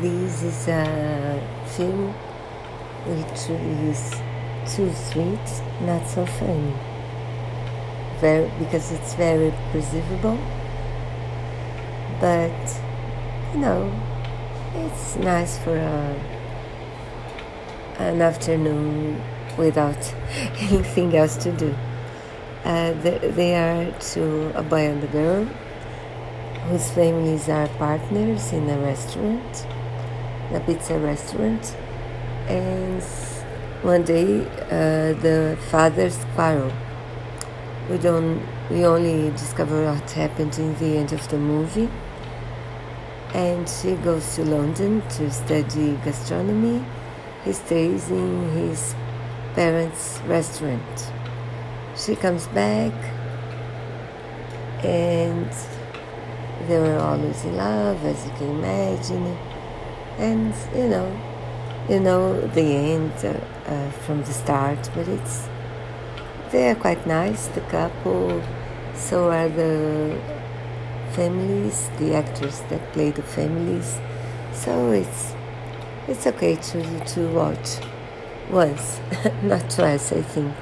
this is a film which is too sweet, not so funny. Very because it's very perceivable, but you know, it's nice for a, an afternoon without anything else to do. Uh, they, are two, a boy and a girl, whose families are partners in a restaurant, a pizza restaurant, and one day uh, the fathers quarrel. We don't. We only discover what happened in the end of the movie. And she goes to London to study gastronomy. He stays in his parents' restaurant. She comes back, and they were always in love, as you can imagine. And you know, you know the end uh, uh, from the start, but it's they are quite nice. The couple, so are the families, the actors that play the families. So it's it's okay to to watch once, not twice, I think.